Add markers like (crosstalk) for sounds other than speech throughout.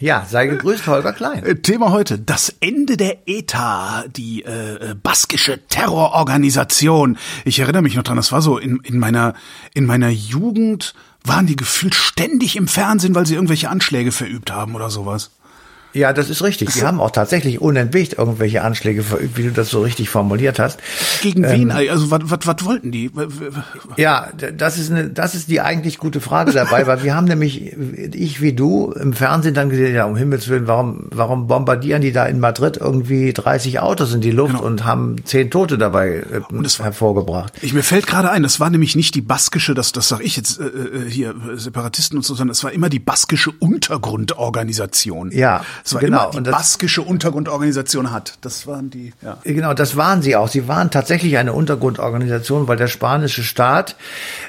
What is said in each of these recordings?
Ja, sei gegrüßt, Holger Klein. Äh, Thema heute, das Ende der ETA, die äh, äh, baskische Terrororganisation. Ich erinnere mich noch dran, das war so in, in meiner in meiner Jugend waren die gefühlt ständig im Fernsehen, weil sie irgendwelche Anschläge verübt haben oder sowas. Ja, das ist richtig. Die haben auch tatsächlich unentwegt irgendwelche Anschläge verübt, wie du das so richtig formuliert hast. Gegen wen? Ähm, also was, was, was wollten die? Ja, das ist eine, das ist die eigentlich gute Frage dabei, weil wir haben nämlich, ich wie du, im Fernsehen dann gesehen, ja, um Himmels Willen, warum, warum bombardieren die da in Madrid irgendwie 30 Autos in die Luft genau. und haben zehn Tote dabei äh, und das, hervorgebracht? Ich, mir fällt gerade ein, das war nämlich nicht die baskische, das, das sag ich jetzt äh, äh hier, Separatisten und so, sondern es war immer die baskische Untergrundorganisation. Ja. Es war genau. immer die baskische Untergrundorganisation hat. Das waren die, ja. Genau, das waren sie auch. Sie waren tatsächlich eine Untergrundorganisation, weil der spanische Staat,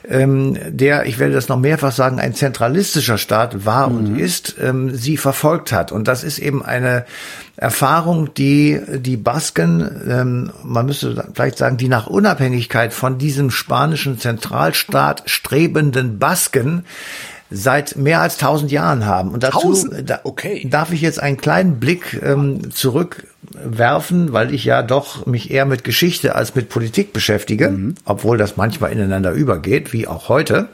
ähm, der, ich werde das noch mehrfach sagen, ein zentralistischer Staat war mhm. und ist, ähm, sie verfolgt hat. Und das ist eben eine Erfahrung, die die Basken, ähm, man müsste vielleicht sagen, die nach Unabhängigkeit von diesem spanischen Zentralstaat strebenden Basken seit mehr als tausend Jahren haben. Und dazu da, okay. darf ich jetzt einen kleinen Blick ähm, zurückwerfen, weil ich ja doch mich eher mit Geschichte als mit Politik beschäftige, mhm. obwohl das manchmal ineinander übergeht, wie auch heute.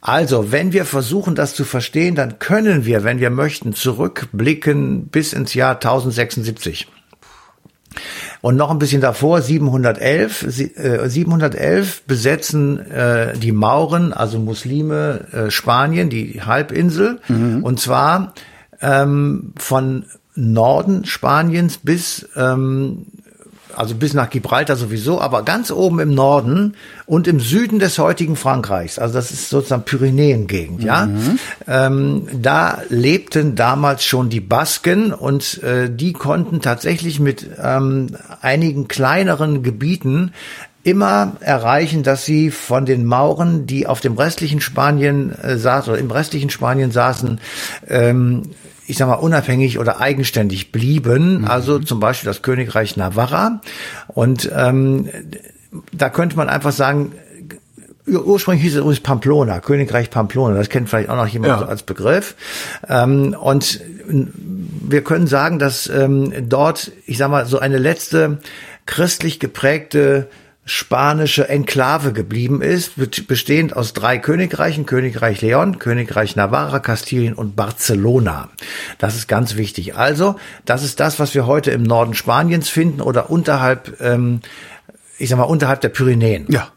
Also, wenn wir versuchen, das zu verstehen, dann können wir, wenn wir möchten, zurückblicken bis ins Jahr 1076. Und noch ein bisschen davor, 711, 711 äh, besetzen äh, die Mauren, also Muslime, äh, Spanien, die Halbinsel. Mhm. Und zwar ähm, von Norden Spaniens bis ähm, also bis nach Gibraltar sowieso, aber ganz oben im Norden und im Süden des heutigen Frankreichs, also das ist sozusagen Pyrenäengegend, ja. Ähm, da lebten damals schon die Basken und äh, die konnten tatsächlich mit ähm, einigen kleineren Gebieten immer erreichen, dass sie von den Mauren, die auf dem restlichen Spanien äh, saßen oder im restlichen Spanien saßen, ähm, ich sag mal, unabhängig oder eigenständig blieben. Mhm. Also zum Beispiel das Königreich Navarra. Und ähm, da könnte man einfach sagen, ursprünglich hieß es übrigens Pamplona, Königreich Pamplona. Das kennt vielleicht auch noch jemand ja. so als Begriff. Ähm, und wir können sagen, dass ähm, dort, ich sag mal, so eine letzte christlich geprägte spanische Enklave geblieben ist, bestehend aus drei Königreichen, Königreich Leon, Königreich Navarra, Kastilien und Barcelona. Das ist ganz wichtig. Also, das ist das, was wir heute im Norden Spaniens finden oder unterhalb, ähm, ich sag mal, unterhalb der Pyrenäen. Ja.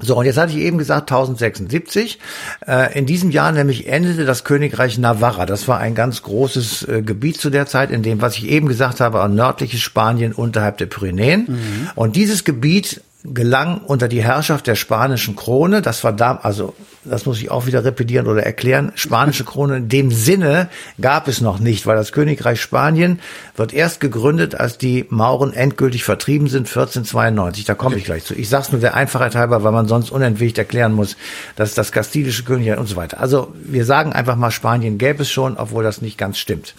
So, und jetzt hatte ich eben gesagt 1076. Äh, in diesem Jahr nämlich endete das Königreich Navarra. Das war ein ganz großes äh, Gebiet zu der Zeit, in dem, was ich eben gesagt habe, nördliches Spanien unterhalb der Pyrenäen. Mhm. Und dieses Gebiet gelang unter die Herrschaft der spanischen Krone. Das war da, also das muss ich auch wieder repetieren oder erklären. Spanische Krone in dem Sinne gab es noch nicht, weil das Königreich Spanien wird erst gegründet, als die Mauren endgültig vertrieben sind, 1492. Da komme ich gleich zu. Ich sag's nur der Einfachheit halber, weil man sonst unentwegt erklären muss, dass das kastilische Königreich und so weiter. Also wir sagen einfach mal, Spanien gäbe es schon, obwohl das nicht ganz stimmt.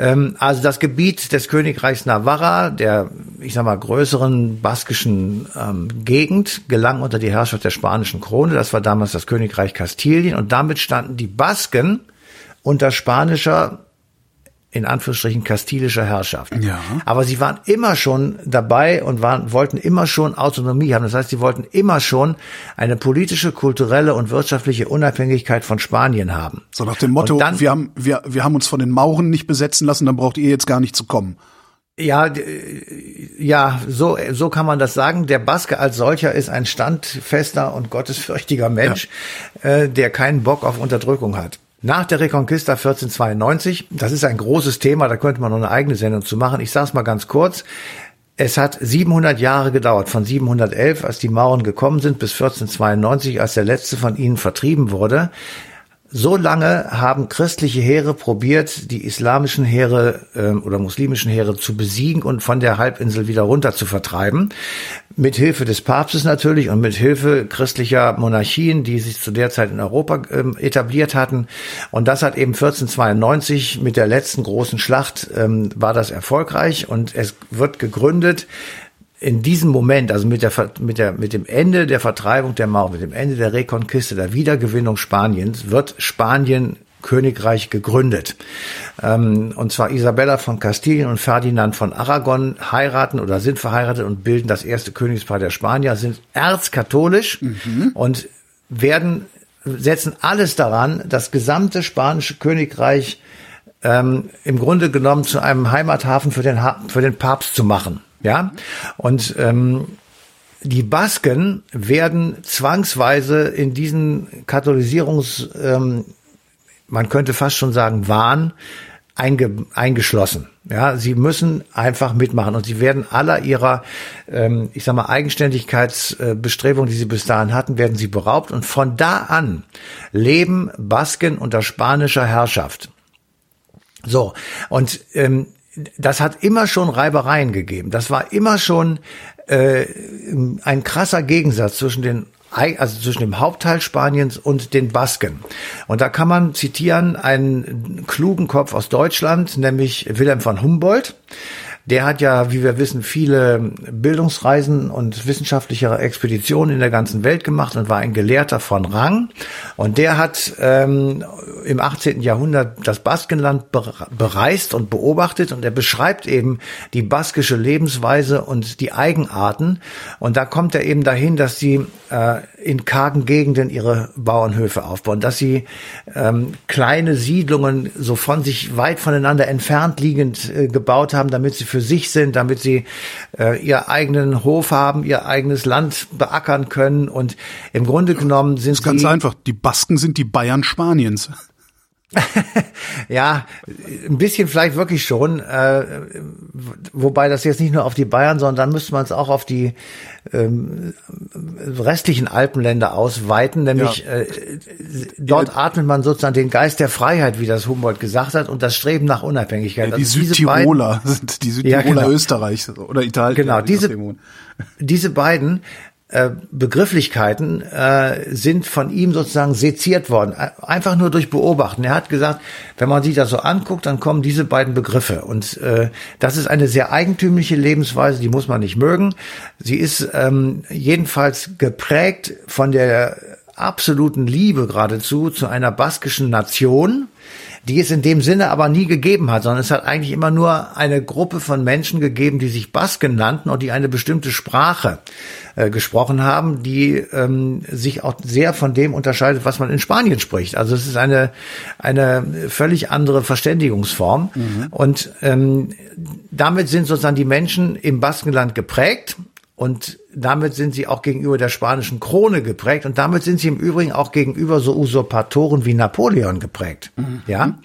Ähm, also das Gebiet des Königreichs Navarra, der, ich sag mal, größeren baskischen ähm, Gegend, gelang unter die Herrschaft der spanischen Krone. Das war damals das Königreich Kastilien und damit standen die Basken unter spanischer in Anführungsstrichen kastilischer Herrschaft. Ja. Aber sie waren immer schon dabei und waren, wollten immer schon Autonomie haben. Das heißt, sie wollten immer schon eine politische, kulturelle und wirtschaftliche Unabhängigkeit von Spanien haben. So nach dem Motto, dann, wir, haben, wir, wir haben uns von den Mauren nicht besetzen lassen, dann braucht ihr jetzt gar nicht zu kommen. Ja, ja, so, so kann man das sagen. Der Baske als solcher ist ein standfester und gottesfürchtiger Mensch, ja. äh, der keinen Bock auf Unterdrückung hat. Nach der Reconquista 1492, das ist ein großes Thema, da könnte man noch eine eigene Sendung zu machen. Ich sage es mal ganz kurz. Es hat 700 Jahre gedauert, von 711, als die Mauren gekommen sind, bis 1492, als der letzte von ihnen vertrieben wurde. So lange haben christliche Heere probiert, die islamischen Heere äh, oder muslimischen Heere zu besiegen und von der Halbinsel wieder runter zu vertreiben. Mit Hilfe des Papstes natürlich und mit Hilfe christlicher Monarchien, die sich zu der Zeit in Europa ähm, etabliert hatten. Und das hat eben 1492 mit der letzten großen Schlacht ähm, war das erfolgreich und es wird gegründet in diesem Moment, also mit der, mit der, mit dem Ende der Vertreibung der Mauer, mit dem Ende der Reconquiste, der Wiedergewinnung Spaniens, wird Spanien Königreich gegründet. Ähm, und zwar Isabella von Kastilien und Ferdinand von Aragon heiraten oder sind verheiratet und bilden das erste Königspaar der Spanier, sind erzkatholisch mhm. und werden, setzen alles daran, das gesamte spanische Königreich ähm, im Grunde genommen zu einem Heimathafen für den, für den Papst zu machen. Ja, und ähm, die Basken werden zwangsweise in diesen Katholisierungs, ähm, man könnte fast schon sagen, Wahn einge, eingeschlossen. Ja, sie müssen einfach mitmachen. Und sie werden aller ihrer, ähm, ich sag mal, Eigenständigkeitsbestrebungen, die sie bis dahin hatten, werden sie beraubt. Und von da an leben Basken unter spanischer Herrschaft. So, und ähm, das hat immer schon Reibereien gegeben. Das war immer schon äh, ein krasser Gegensatz zwischen den also zwischen dem Hauptteil Spaniens und den Basken. Und da kann man zitieren einen klugen Kopf aus Deutschland, nämlich Wilhelm von Humboldt. Der hat ja, wie wir wissen, viele Bildungsreisen und wissenschaftliche Expeditionen in der ganzen Welt gemacht und war ein Gelehrter von Rang. Und der hat ähm, im 18. Jahrhundert das Baskenland bereist und beobachtet und er beschreibt eben die baskische Lebensweise und die Eigenarten. Und da kommt er eben dahin, dass sie äh, in kargen Gegenden ihre Bauernhöfe aufbauen, dass sie ähm, kleine Siedlungen so von sich weit voneinander entfernt liegend äh, gebaut haben, damit sie für sich sind, damit sie äh, ihr eigenen Hof haben, ihr eigenes Land beackern können und im Grunde genommen sind das ist ganz einfach. Die Basken sind die Bayern Spaniens. Ja, ein bisschen vielleicht wirklich schon, äh, wobei das jetzt nicht nur auf die Bayern, sondern dann müsste man es auch auf die ähm, restlichen Alpenländer ausweiten, nämlich ja. äh, dort atmet man sozusagen den Geist der Freiheit, wie das Humboldt gesagt hat, und das Streben nach Unabhängigkeit. Ja, die also Südtiroler sind die Südtiroler ja, genau. Österreich oder Italien. Genau, diese, diese beiden Begrifflichkeiten äh, sind von ihm sozusagen seziert worden, einfach nur durch Beobachten. Er hat gesagt, wenn man sich das so anguckt, dann kommen diese beiden Begriffe. Und äh, das ist eine sehr eigentümliche Lebensweise, die muss man nicht mögen. Sie ist ähm, jedenfalls geprägt von der absoluten Liebe geradezu zu einer baskischen Nation, die es in dem Sinne aber nie gegeben hat, sondern es hat eigentlich immer nur eine Gruppe von Menschen gegeben, die sich Basken nannten und die eine bestimmte Sprache äh, gesprochen haben, die ähm, sich auch sehr von dem unterscheidet, was man in Spanien spricht. Also es ist eine, eine völlig andere Verständigungsform. Mhm. Und ähm, damit sind sozusagen die Menschen im Baskenland geprägt und damit sind sie auch gegenüber der spanischen Krone geprägt und damit sind sie im Übrigen auch gegenüber so Usurpatoren wie Napoleon geprägt. Mhm. Ja,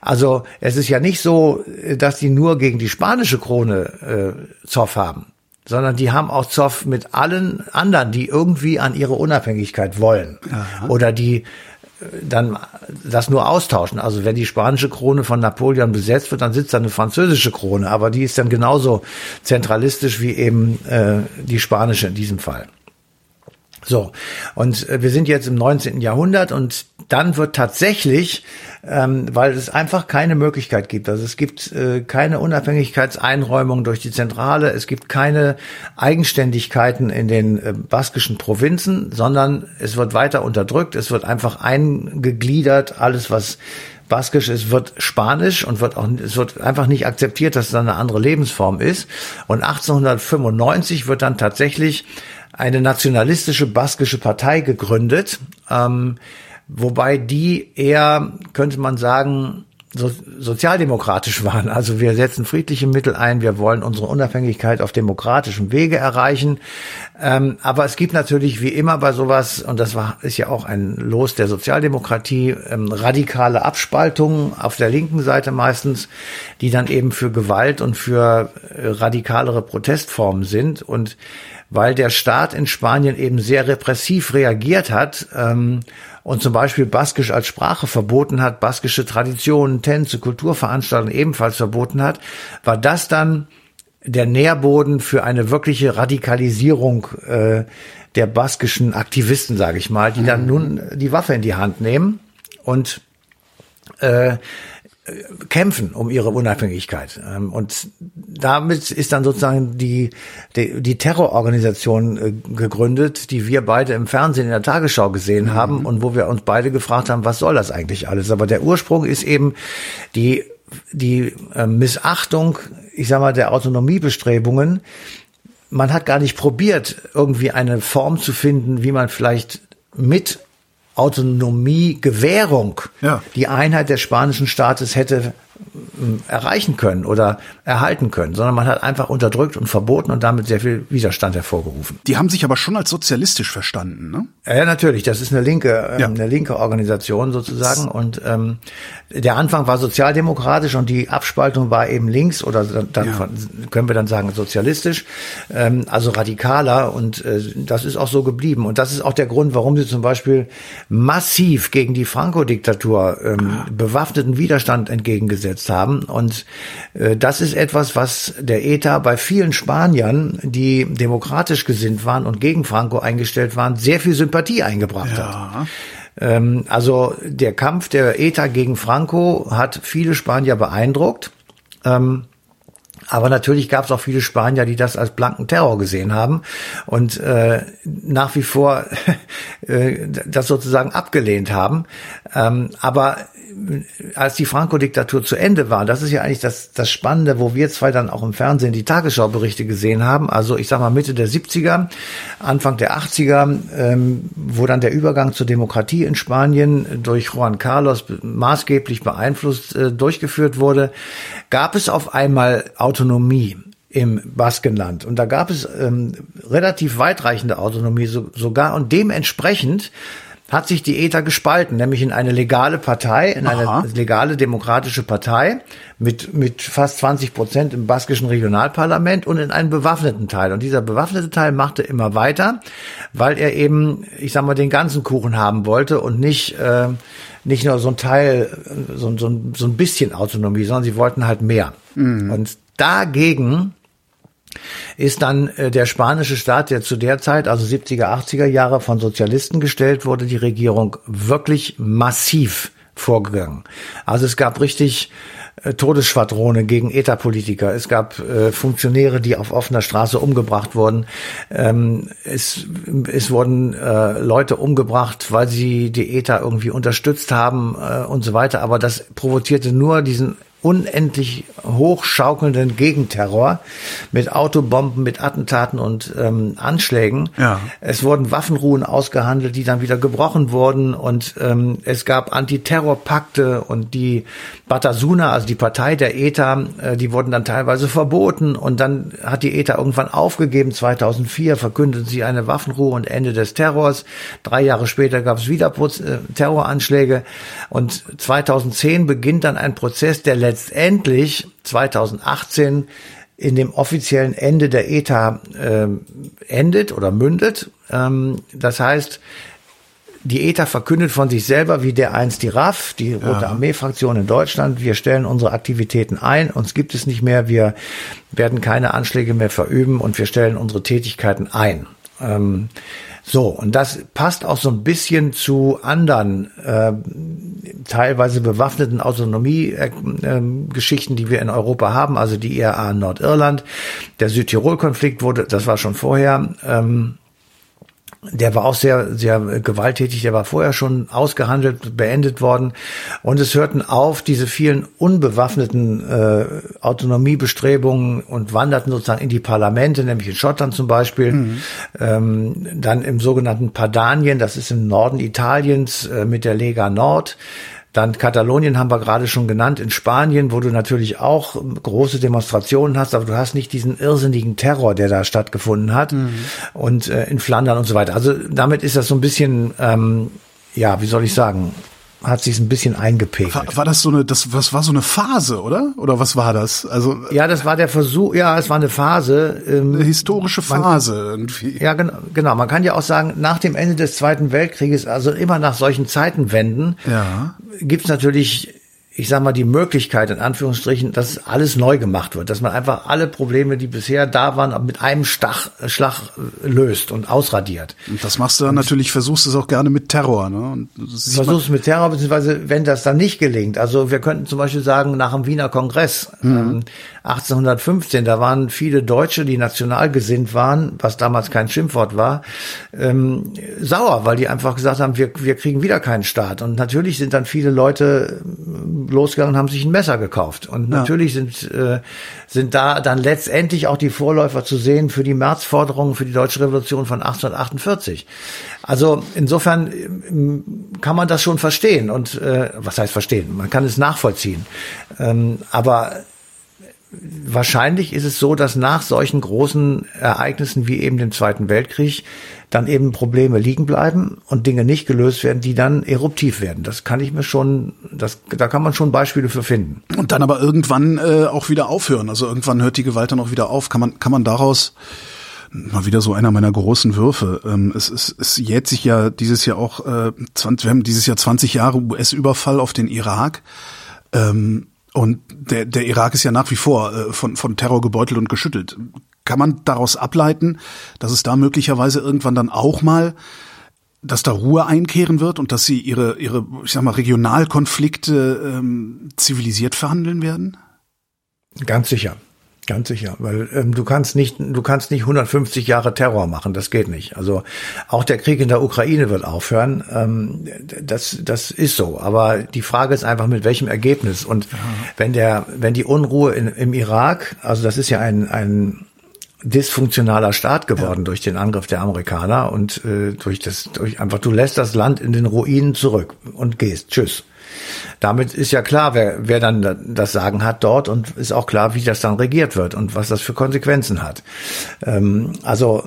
also es ist ja nicht so, dass die nur gegen die spanische Krone äh, Zoff haben, sondern die haben auch Zoff mit allen anderen, die irgendwie an ihre Unabhängigkeit wollen Aha. oder die dann das nur austauschen. Also wenn die spanische Krone von Napoleon besetzt wird, dann sitzt da eine französische Krone, aber die ist dann genauso zentralistisch wie eben äh, die spanische in diesem Fall. So, und äh, wir sind jetzt im 19. Jahrhundert und dann wird tatsächlich, ähm, weil es einfach keine Möglichkeit gibt, also es gibt äh, keine Unabhängigkeitseinräumung durch die Zentrale, es gibt keine Eigenständigkeiten in den äh, baskischen Provinzen, sondern es wird weiter unterdrückt, es wird einfach eingegliedert, alles was Baskisch ist, wird Spanisch und wird auch, es wird einfach nicht akzeptiert, dass es eine andere Lebensform ist. Und 1895 wird dann tatsächlich eine nationalistische baskische Partei gegründet, ähm, wobei die eher, könnte man sagen, so, sozialdemokratisch waren. Also wir setzen friedliche Mittel ein, wir wollen unsere Unabhängigkeit auf demokratischem Wege erreichen. Ähm, aber es gibt natürlich wie immer bei sowas, und das war, ist ja auch ein Los der Sozialdemokratie, ähm, radikale Abspaltungen auf der linken Seite meistens, die dann eben für Gewalt und für äh, radikalere Protestformen sind. Und weil der Staat in Spanien eben sehr repressiv reagiert hat ähm, und zum Beispiel Baskisch als Sprache verboten hat, baskische Traditionen, Tänze, Kulturveranstaltungen ebenfalls verboten hat, war das dann der Nährboden für eine wirkliche Radikalisierung äh, der baskischen Aktivisten, sage ich mal, die dann nun die Waffe in die Hand nehmen und äh, kämpfen um ihre Unabhängigkeit. Ähm, und damit ist dann sozusagen die, die, die Terrororganisation äh, gegründet, die wir beide im Fernsehen in der Tagesschau gesehen mhm. haben und wo wir uns beide gefragt haben, was soll das eigentlich alles? Aber der Ursprung ist eben die, die äh, Missachtung, ich sag mal, der Autonomiebestrebungen. Man hat gar nicht probiert, irgendwie eine Form zu finden, wie man vielleicht mit Autonomiegewährung ja. die Einheit des spanischen Staates hätte erreichen können oder erhalten können, sondern man hat einfach unterdrückt und verboten und damit sehr viel Widerstand hervorgerufen. Die haben sich aber schon als sozialistisch verstanden, ne? Ja, natürlich. Das ist eine linke, ähm, ja. eine linke Organisation sozusagen. Und ähm, der Anfang war sozialdemokratisch und die Abspaltung war eben links oder dann ja. können wir dann sagen sozialistisch, ähm, also radikaler. Und äh, das ist auch so geblieben. Und das ist auch der Grund, warum sie zum Beispiel massiv gegen die Franco-Diktatur ähm, ah. bewaffneten Widerstand entgegengesetzt haben. Und äh, das ist etwas, was der ETA bei vielen Spaniern, die demokratisch gesinnt waren und gegen Franco eingestellt waren, sehr viel Sympathie eingebracht ja. hat. Ähm, also der Kampf der ETA gegen Franco hat viele Spanier beeindruckt. Ähm, aber natürlich gab es auch viele Spanier, die das als blanken Terror gesehen haben. Und äh, nach wie vor (laughs) äh, das sozusagen abgelehnt haben. Ähm, aber als die Franco-Diktatur zu Ende war, das ist ja eigentlich das, das Spannende, wo wir zwei dann auch im Fernsehen die Tagesschauberichte gesehen haben, also ich sag mal Mitte der 70er, Anfang der 80er, ähm, wo dann der Übergang zur Demokratie in Spanien durch Juan Carlos maßgeblich beeinflusst äh, durchgeführt wurde, gab es auf einmal Autonomie im Baskenland. Und da gab es ähm, relativ weitreichende Autonomie so, sogar und dementsprechend hat sich die ETA gespalten, nämlich in eine legale Partei, in Aha. eine legale demokratische Partei mit, mit fast 20 Prozent im baskischen Regionalparlament und in einen bewaffneten Teil. Und dieser bewaffnete Teil machte immer weiter, weil er eben, ich sag mal, den ganzen Kuchen haben wollte und nicht, äh, nicht nur so ein Teil, so, so, so ein bisschen Autonomie, sondern sie wollten halt mehr. Mhm. Und dagegen ist dann äh, der spanische Staat, der zu der Zeit, also 70er, 80er Jahre von Sozialisten gestellt wurde, die Regierung wirklich massiv vorgegangen. Also es gab richtig Todesschwadrone gegen ETA-Politiker. Es gab äh, Funktionäre, die auf offener Straße umgebracht wurden. Ähm, es, es wurden äh, Leute umgebracht, weil sie die ETA irgendwie unterstützt haben äh, und so weiter. Aber das provozierte nur diesen unendlich hochschaukelnden Gegenterror mit Autobomben, mit Attentaten und ähm, Anschlägen. Ja. Es wurden Waffenruhen ausgehandelt, die dann wieder gebrochen wurden und ähm, es gab Antiterrorpakte und die Batasuna, also die Partei der ETA, äh, die wurden dann teilweise verboten und dann hat die ETA irgendwann aufgegeben. 2004 verkündeten sie eine Waffenruhe und Ende des Terrors. Drei Jahre später gab es wieder äh, Terroranschläge und 2010 beginnt dann ein Prozess, der letztendlich 2018 in dem offiziellen Ende der ETA äh, endet oder mündet. Ähm, das heißt, die ETA verkündet von sich selber, wie der einst die RAF, die Rote ja. Armee-Fraktion in Deutschland, wir stellen unsere Aktivitäten ein, uns gibt es nicht mehr, wir werden keine Anschläge mehr verüben und wir stellen unsere Tätigkeiten ein. Ähm, so, und das passt auch so ein bisschen zu anderen äh, teilweise bewaffneten Autonomie-Geschichten, äh, die wir in Europa haben, also die IRA in Nordirland. Der Südtirol-Konflikt wurde, das war schon vorher, ähm, der war auch sehr, sehr gewalttätig, der war vorher schon ausgehandelt, beendet worden. Und es hörten auf, diese vielen unbewaffneten äh, Autonomiebestrebungen und wanderten sozusagen in die Parlamente, nämlich in Schottland zum Beispiel, mhm. ähm, dann im sogenannten Padanien, das ist im Norden Italiens äh, mit der Lega Nord. Dann Katalonien haben wir gerade schon genannt, in Spanien, wo du natürlich auch große Demonstrationen hast, aber du hast nicht diesen irrsinnigen Terror, der da stattgefunden hat. Mhm. Und äh, in Flandern und so weiter. Also damit ist das so ein bisschen, ähm, ja, wie soll ich sagen, hat sich ein bisschen eingepegelt. War, war, das so eine, das was war so eine Phase, oder? Oder was war das? Also ja, das war der Versuch. Ja, es war eine Phase. Ähm, eine historische Phase man, irgendwie. Ja, genau, genau. Man kann ja auch sagen, nach dem Ende des Zweiten Weltkrieges, also immer nach solchen Zeitenwenden, ja. Gibt's natürlich ich sag mal, die Möglichkeit, in Anführungsstrichen, dass alles neu gemacht wird, dass man einfach alle Probleme, die bisher da waren, mit einem Stach, Schlag löst und ausradiert. Und das machst du dann und natürlich, versuchst es auch gerne mit Terror, ne? Und versuchst es mit Terror, beziehungsweise wenn das dann nicht gelingt. Also wir könnten zum Beispiel sagen, nach dem Wiener Kongress mhm. ähm, 1815, da waren viele Deutsche, die national gesinnt waren, was damals kein Schimpfwort war, ähm, sauer, weil die einfach gesagt haben, wir, wir kriegen wieder keinen Staat. Und natürlich sind dann viele Leute losgegangen und haben sich ein Messer gekauft. Und natürlich ja. sind, äh, sind da dann letztendlich auch die Vorläufer zu sehen für die Märzforderungen für die Deutsche Revolution von 1848. Also insofern ähm, kann man das schon verstehen. Und äh, was heißt verstehen? Man kann es nachvollziehen. Ähm, aber wahrscheinlich ist es so, dass nach solchen großen Ereignissen wie eben dem Zweiten Weltkrieg dann eben Probleme liegen bleiben und Dinge nicht gelöst werden, die dann eruptiv werden. Das kann ich mir schon, das, da kann man schon Beispiele für finden. Und dann aber irgendwann äh, auch wieder aufhören. Also irgendwann hört die Gewalt dann auch wieder auf. Kann man, kann man daraus mal wieder so einer meiner großen Würfe. Ähm, es, es, es jäht sich ja dieses Jahr auch, äh, 20, wir haben dieses Jahr 20 Jahre US-Überfall auf den Irak. Ähm, und der, der Irak ist ja nach wie vor äh, von, von Terror gebeutelt und geschüttelt. Kann man daraus ableiten, dass es da möglicherweise irgendwann dann auch mal, dass da Ruhe einkehren wird und dass sie ihre, ihre ich sag mal, Regionalkonflikte ähm, zivilisiert verhandeln werden? Ganz sicher. Ganz sicher, weil ähm, du kannst nicht, du kannst nicht 150 Jahre Terror machen, das geht nicht. Also auch der Krieg in der Ukraine wird aufhören, ähm, das, das ist so. Aber die Frage ist einfach mit welchem Ergebnis. Und ja. wenn der, wenn die Unruhe in, im Irak, also das ist ja ein ein dysfunktionaler Staat geworden ja. durch den Angriff der Amerikaner und äh, durch das, durch einfach du lässt das Land in den Ruinen zurück und gehst, tschüss. Damit ist ja klar, wer, wer dann das Sagen hat dort und ist auch klar, wie das dann regiert wird und was das für Konsequenzen hat. Ähm, also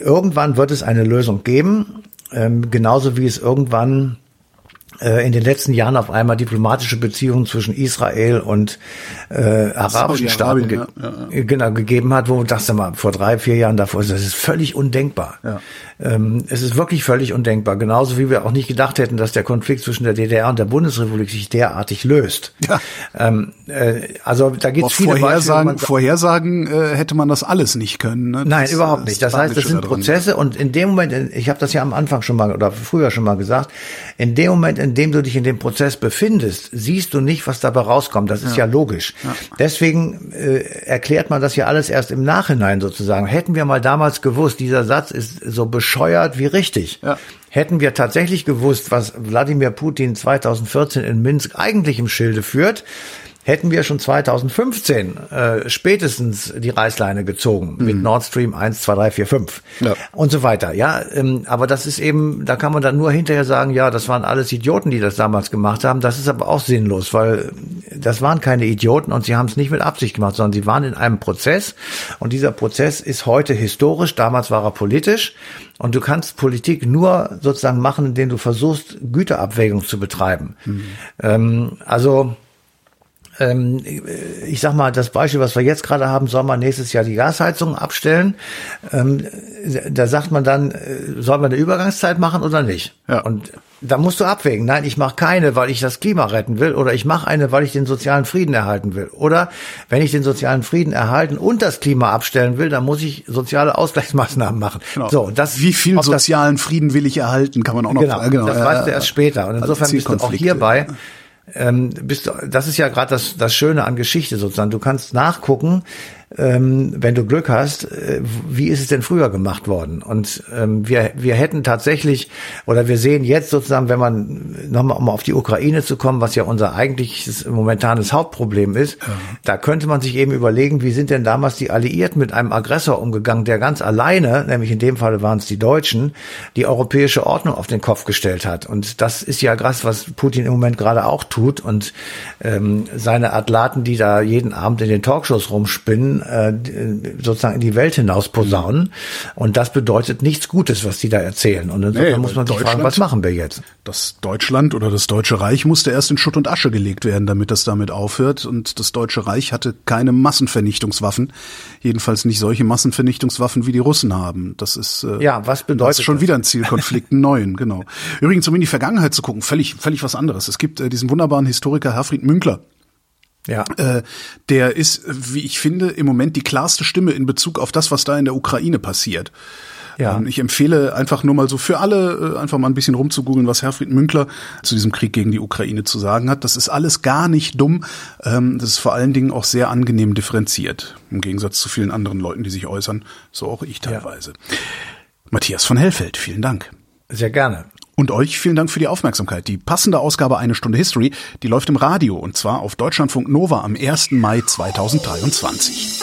irgendwann wird es eine Lösung geben, ähm, genauso wie es irgendwann äh, in den letzten Jahren auf einmal diplomatische Beziehungen zwischen Israel und äh, arabischen Staaten ge ja, ja. genau gegeben hat, wo das mal vor drei vier Jahren davor ist, das ist völlig undenkbar. Ähm, es ist wirklich völlig undenkbar. Genauso wie wir auch nicht gedacht hätten, dass der Konflikt zwischen der DDR und der Bundesrepublik sich derartig löst. Ähm, äh, also da gibt es viele Vorhersagen, Beispiele, Vorhersagen äh, hätte man das alles nicht können. Ne? Nein, überhaupt nicht. Das heißt, das sind Prozesse und in dem Moment, ich habe das ja am Anfang schon mal oder früher schon mal gesagt, in dem Moment, in dem du dich in dem Prozess befindest, siehst du nicht, was dabei rauskommt. Das ist ja, ja logisch. Ja. Deswegen äh, erklärt man das ja alles erst im Nachhinein sozusagen. Hätten wir mal damals gewusst, dieser Satz ist so bescheuert wie richtig. Ja. Hätten wir tatsächlich gewusst, was Wladimir Putin 2014 in Minsk eigentlich im Schilde führt, hätten wir schon 2015 äh, spätestens die Reißleine gezogen mhm. mit Nord Stream 1, 2, 3, 4, 5 ja. und so weiter. Ja, ähm, aber das ist eben, da kann man dann nur hinterher sagen, ja, das waren alles Idioten, die das damals gemacht haben. Das ist aber auch sinnlos, weil das waren keine Idioten und sie haben es nicht mit Absicht gemacht, sondern sie waren in einem Prozess und dieser Prozess ist heute historisch, damals war er politisch und du kannst Politik nur sozusagen machen, indem du versuchst, Güterabwägung zu betreiben. Mhm. Ähm, also ähm, ich sag mal, das Beispiel, was wir jetzt gerade haben, soll man nächstes Jahr die Gasheizung abstellen. Ähm, da sagt man dann, äh, soll man eine Übergangszeit machen oder nicht? Ja. Und da musst du abwägen. Nein, ich mache keine, weil ich das Klima retten will, oder ich mache eine, weil ich den sozialen Frieden erhalten will. Oder wenn ich den sozialen Frieden erhalten und das Klima abstellen will, dann muss ich soziale Ausgleichsmaßnahmen machen. Genau. So, das, Wie viel sozialen Frieden will ich erhalten, kann man auch noch genau, fragen. Genau, das weißt du erst später. Und insofern also bist du auch hierbei ähm, bist das ist ja gerade das, das Schöne an Geschichte sozusagen. Du kannst nachgucken, ähm, wenn du Glück hast, äh, wie ist es denn früher gemacht worden? Und ähm, wir, wir hätten tatsächlich, oder wir sehen jetzt sozusagen, wenn man nochmal, um auf die Ukraine zu kommen, was ja unser eigentliches momentanes Hauptproblem ist, ja. da könnte man sich eben überlegen, wie sind denn damals die Alliierten mit einem Aggressor umgegangen, der ganz alleine, nämlich in dem Falle waren es die Deutschen, die europäische Ordnung auf den Kopf gestellt hat. Und das ist ja krass, was Putin im Moment gerade auch tut. Und ähm, seine Athlaten, die da jeden Abend in den Talkshows rumspinnen, äh, sozusagen in die Welt hinaus posaunen. Und das bedeutet nichts Gutes, was die da erzählen. Und insofern Nee, muss man sich fragen, was machen wir jetzt? Das Deutschland oder das Deutsche Reich musste erst in Schutt und Asche gelegt werden, damit das damit aufhört. Und das Deutsche Reich hatte keine Massenvernichtungswaffen. Jedenfalls nicht solche Massenvernichtungswaffen, wie die Russen haben. Das ist, äh, Ja, was das bedeutet ist schon das? wieder ein Zielkonflikt, einen neuen, genau. Übrigens, um in die Vergangenheit zu gucken, völlig, völlig was anderes. Es gibt äh, diesen wunderbaren Historiker Herfried Münkler. Ja. Äh, der ist, wie ich finde, im Moment die klarste Stimme in Bezug auf das, was da in der Ukraine passiert. Ja. Ähm, Ich empfehle einfach nur mal so für alle, äh, einfach mal ein bisschen rumzugoogeln, was Herfried Münkler zu diesem Krieg gegen die Ukraine zu sagen hat. Das ist alles gar nicht dumm. Ähm, Das ist vor allen Dingen auch sehr angenehm differenziert. Im Gegensatz zu vielen anderen Leuten, die sich äußern. So auch ich teilweise. Matthias von Hellfeld, vielen Dank. Sehr gerne. Und euch vielen Dank für die Aufmerksamkeit. Die passende Ausgabe Eine Stunde History, die läuft im Radio und zwar auf Deutschlandfunk Nova am 1. Mai 2023.